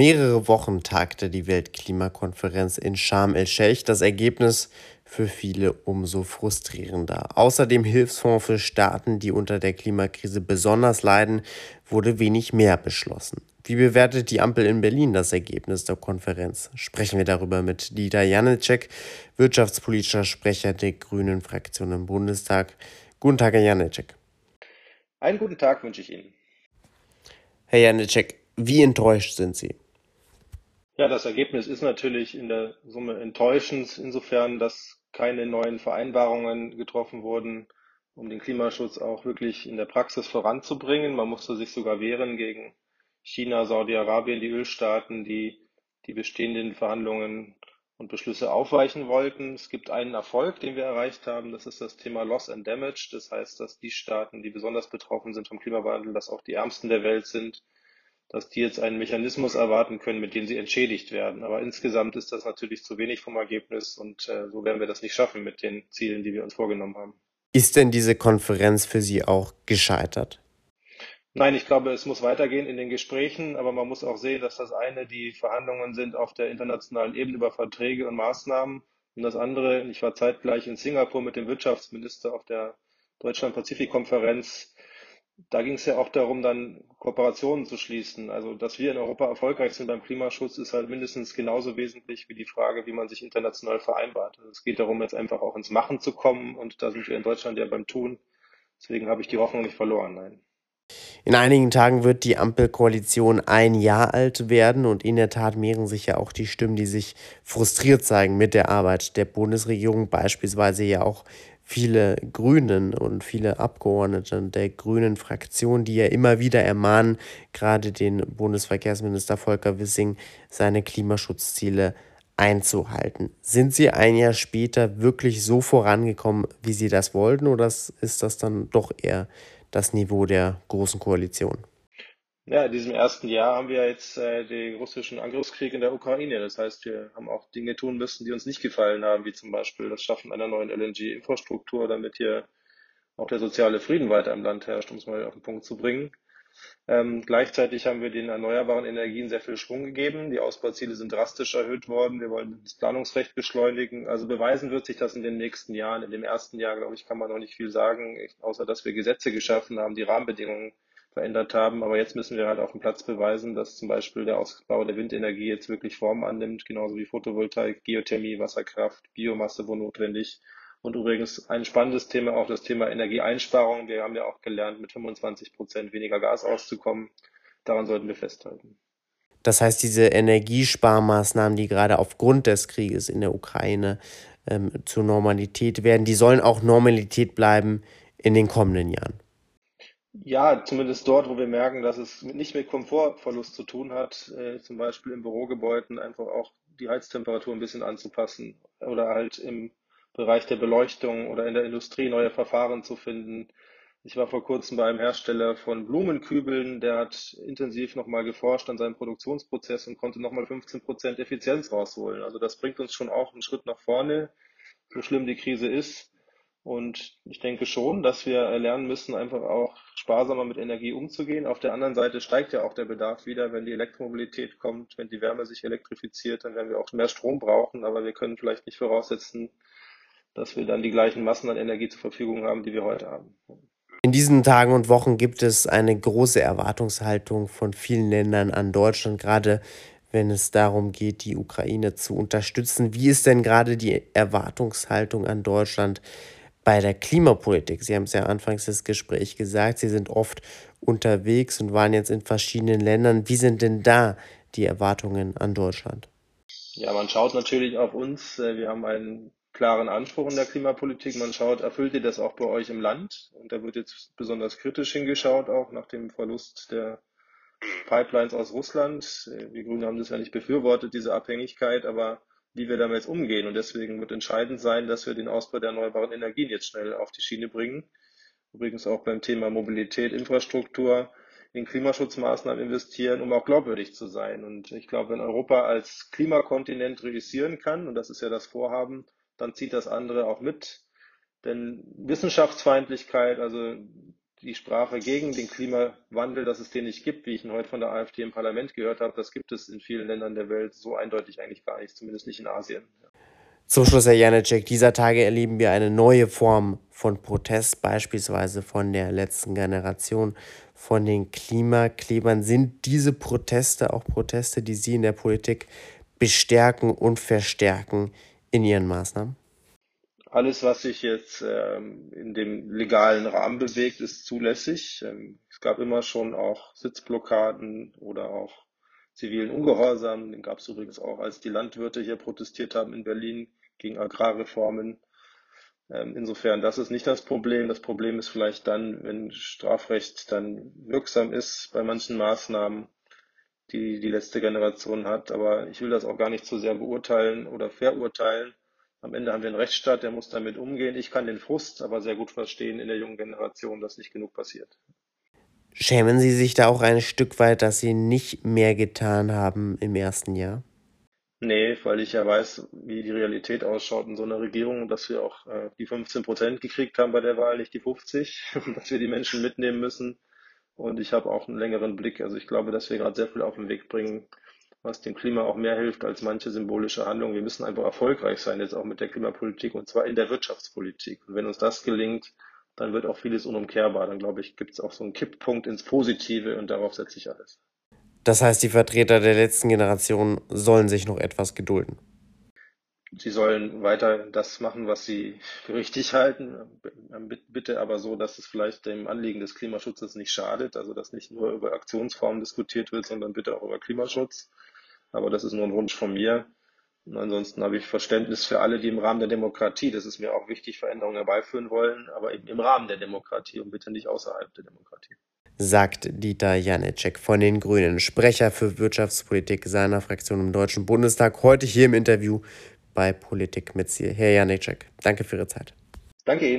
mehrere Wochen tagte die Weltklimakonferenz in Sharm el-Sheikh. Das Ergebnis für viele umso frustrierender. Außer dem Hilfsfonds für Staaten, die unter der Klimakrise besonders leiden, wurde wenig mehr beschlossen. Wie bewertet die Ampel in Berlin das Ergebnis der Konferenz? Sprechen wir darüber mit Dieter Janicek, wirtschaftspolitischer Sprecher der Grünen Fraktion im Bundestag. Guten Tag, Herr Janicek. Einen guten Tag wünsche ich Ihnen. Herr Janicek, wie enttäuscht sind Sie? Ja, das Ergebnis ist natürlich in der Summe enttäuschend, insofern, dass keine neuen Vereinbarungen getroffen wurden, um den Klimaschutz auch wirklich in der Praxis voranzubringen. Man musste sich sogar wehren gegen China, Saudi-Arabien, die Ölstaaten, die die bestehenden Verhandlungen und Beschlüsse aufweichen wollten. Es gibt einen Erfolg, den wir erreicht haben. Das ist das Thema Loss and Damage. Das heißt, dass die Staaten, die besonders betroffen sind vom Klimawandel, dass auch die ärmsten der Welt sind, dass die jetzt einen Mechanismus erwarten können, mit dem sie entschädigt werden. Aber insgesamt ist das natürlich zu wenig vom Ergebnis und äh, so werden wir das nicht schaffen mit den Zielen, die wir uns vorgenommen haben. Ist denn diese Konferenz für Sie auch gescheitert? Nein, ich glaube, es muss weitergehen in den Gesprächen, aber man muss auch sehen, dass das eine die Verhandlungen sind auf der internationalen Ebene über Verträge und Maßnahmen und das andere, ich war zeitgleich in Singapur mit dem Wirtschaftsminister auf der Deutschland-Pazifik-Konferenz, da ging es ja auch darum, dann Kooperationen zu schließen. Also, dass wir in Europa erfolgreich sind beim Klimaschutz, ist halt mindestens genauso wesentlich wie die Frage, wie man sich international vereinbart. Also es geht darum, jetzt einfach auch ins Machen zu kommen und da sind wir in Deutschland ja beim Tun. Deswegen habe ich die Hoffnung nicht verloren, nein. In einigen Tagen wird die Ampelkoalition ein Jahr alt werden und in der Tat mehren sich ja auch die Stimmen, die sich frustriert zeigen mit der Arbeit der Bundesregierung, beispielsweise ja auch viele Grünen und viele Abgeordnete der Grünen Fraktion, die ja immer wieder ermahnen, gerade den Bundesverkehrsminister Volker Wissing, seine Klimaschutzziele einzuhalten. Sind Sie ein Jahr später wirklich so vorangekommen, wie Sie das wollten, oder ist das dann doch eher das Niveau der Großen Koalition? Ja, in diesem ersten Jahr haben wir jetzt äh, den russischen Angriffskrieg in der Ukraine. Das heißt, wir haben auch Dinge tun müssen, die uns nicht gefallen haben, wie zum Beispiel das Schaffen einer neuen LNG-Infrastruktur, damit hier auch der soziale Frieden weiter im Land herrscht, um es mal auf den Punkt zu bringen. Ähm, gleichzeitig haben wir den erneuerbaren Energien sehr viel Schwung gegeben. Die Ausbauziele sind drastisch erhöht worden. Wir wollen das Planungsrecht beschleunigen. Also beweisen wird sich das in den nächsten Jahren. In dem ersten Jahr, glaube ich, kann man noch nicht viel sagen, außer dass wir Gesetze geschaffen haben, die Rahmenbedingungen verändert haben. Aber jetzt müssen wir halt auf dem Platz beweisen, dass zum Beispiel der Ausbau der Windenergie jetzt wirklich Form annimmt, genauso wie Photovoltaik, Geothermie, Wasserkraft, Biomasse, wo notwendig. Und übrigens ein spannendes Thema auch das Thema Energieeinsparung. Wir haben ja auch gelernt, mit 25 Prozent weniger Gas auszukommen. Daran sollten wir festhalten. Das heißt, diese Energiesparmaßnahmen, die gerade aufgrund des Krieges in der Ukraine ähm, zur Normalität werden, die sollen auch Normalität bleiben in den kommenden Jahren. Ja, zumindest dort, wo wir merken, dass es nicht mit Komfortverlust zu tun hat, äh, zum Beispiel in Bürogebäuden einfach auch die Heiztemperatur ein bisschen anzupassen oder halt im Bereich der Beleuchtung oder in der Industrie neue Verfahren zu finden. Ich war vor kurzem bei einem Hersteller von Blumenkübeln, der hat intensiv nochmal geforscht an seinem Produktionsprozess und konnte nochmal 15 Prozent Effizienz rausholen. Also das bringt uns schon auch einen Schritt nach vorne, so schlimm die Krise ist. Und ich denke schon, dass wir lernen müssen, einfach auch sparsamer mit Energie umzugehen. Auf der anderen Seite steigt ja auch der Bedarf wieder, wenn die Elektromobilität kommt, wenn die Wärme sich elektrifiziert, dann werden wir auch mehr Strom brauchen. Aber wir können vielleicht nicht voraussetzen, dass wir dann die gleichen Massen an Energie zur Verfügung haben, die wir heute haben. In diesen Tagen und Wochen gibt es eine große Erwartungshaltung von vielen Ländern an Deutschland, gerade wenn es darum geht, die Ukraine zu unterstützen. Wie ist denn gerade die Erwartungshaltung an Deutschland bei der Klimapolitik? Sie haben es ja anfangs des Gesprächs gesagt, Sie sind oft unterwegs und waren jetzt in verschiedenen Ländern. Wie sind denn da die Erwartungen an Deutschland? Ja, man schaut natürlich auf uns. Wir haben einen klaren Anspruch in der Klimapolitik. Man schaut, erfüllt ihr das auch bei euch im Land? Und da wird jetzt besonders kritisch hingeschaut, auch nach dem Verlust der Pipelines aus Russland. Wir Grünen haben das ja nicht befürwortet, diese Abhängigkeit, aber wie wir damit umgehen. Und deswegen wird entscheidend sein, dass wir den Ausbau der erneuerbaren Energien jetzt schnell auf die Schiene bringen. Übrigens auch beim Thema Mobilität, Infrastruktur, in Klimaschutzmaßnahmen investieren, um auch glaubwürdig zu sein. Und ich glaube, wenn Europa als Klimakontinent realisieren kann, und das ist ja das Vorhaben, dann zieht das andere auch mit. Denn Wissenschaftsfeindlichkeit, also die Sprache gegen den Klimawandel, dass es den nicht gibt, wie ich ihn heute von der AfD im Parlament gehört habe, das gibt es in vielen Ländern der Welt so eindeutig eigentlich gar nicht, zumindest nicht in Asien. Zum Schluss, Herr Janecek, dieser Tage erleben wir eine neue Form von Protest, beispielsweise von der letzten Generation, von den Klimaklebern. Sind diese Proteste auch Proteste, die Sie in der Politik bestärken und verstärken in Ihren Maßnahmen? Alles, was sich jetzt ähm, in dem legalen Rahmen bewegt, ist zulässig. Ähm, es gab immer schon auch Sitzblockaden oder auch zivilen Ungehorsam. Den gab es übrigens auch, als die Landwirte hier protestiert haben in Berlin gegen Agrarreformen. Ähm, insofern, das ist nicht das Problem. Das Problem ist vielleicht dann, wenn Strafrecht dann wirksam ist bei manchen Maßnahmen, die die letzte Generation hat. Aber ich will das auch gar nicht zu sehr beurteilen oder verurteilen. Am Ende haben wir einen Rechtsstaat, der muss damit umgehen. Ich kann den Frust aber sehr gut verstehen in der jungen Generation, dass nicht genug passiert. Schämen Sie sich da auch ein Stück weit, dass Sie nicht mehr getan haben im ersten Jahr? Nee, weil ich ja weiß, wie die Realität ausschaut in so einer Regierung, dass wir auch äh, die 15 Prozent gekriegt haben bei der Wahl, nicht die 50, dass wir die Menschen mitnehmen müssen. Und ich habe auch einen längeren Blick. Also ich glaube, dass wir gerade sehr viel auf den Weg bringen, was dem Klima auch mehr hilft als manche symbolische Handlungen. Wir müssen einfach erfolgreich sein, jetzt auch mit der Klimapolitik und zwar in der Wirtschaftspolitik. Und wenn uns das gelingt, dann wird auch vieles unumkehrbar. Dann glaube ich, gibt es auch so einen Kipppunkt ins Positive und darauf setze ich alles. Das heißt, die Vertreter der letzten Generation sollen sich noch etwas gedulden. Sie sollen weiter das machen, was sie für richtig halten. Bitte aber so, dass es vielleicht dem Anliegen des Klimaschutzes nicht schadet. Also, dass nicht nur über Aktionsformen diskutiert wird, sondern bitte auch über Klimaschutz. Aber das ist nur ein Wunsch von mir. Und ansonsten habe ich Verständnis für alle, die im Rahmen der Demokratie, das ist mir auch wichtig, Veränderungen herbeiführen wollen, aber eben im Rahmen der Demokratie und bitte nicht außerhalb der Demokratie. Sagt Dieter Janicek von den Grünen, Sprecher für Wirtschaftspolitik seiner Fraktion im Deutschen Bundestag, heute hier im Interview bei Politik mit Sie. Herr Janicek, danke für Ihre Zeit. Danke Ihnen.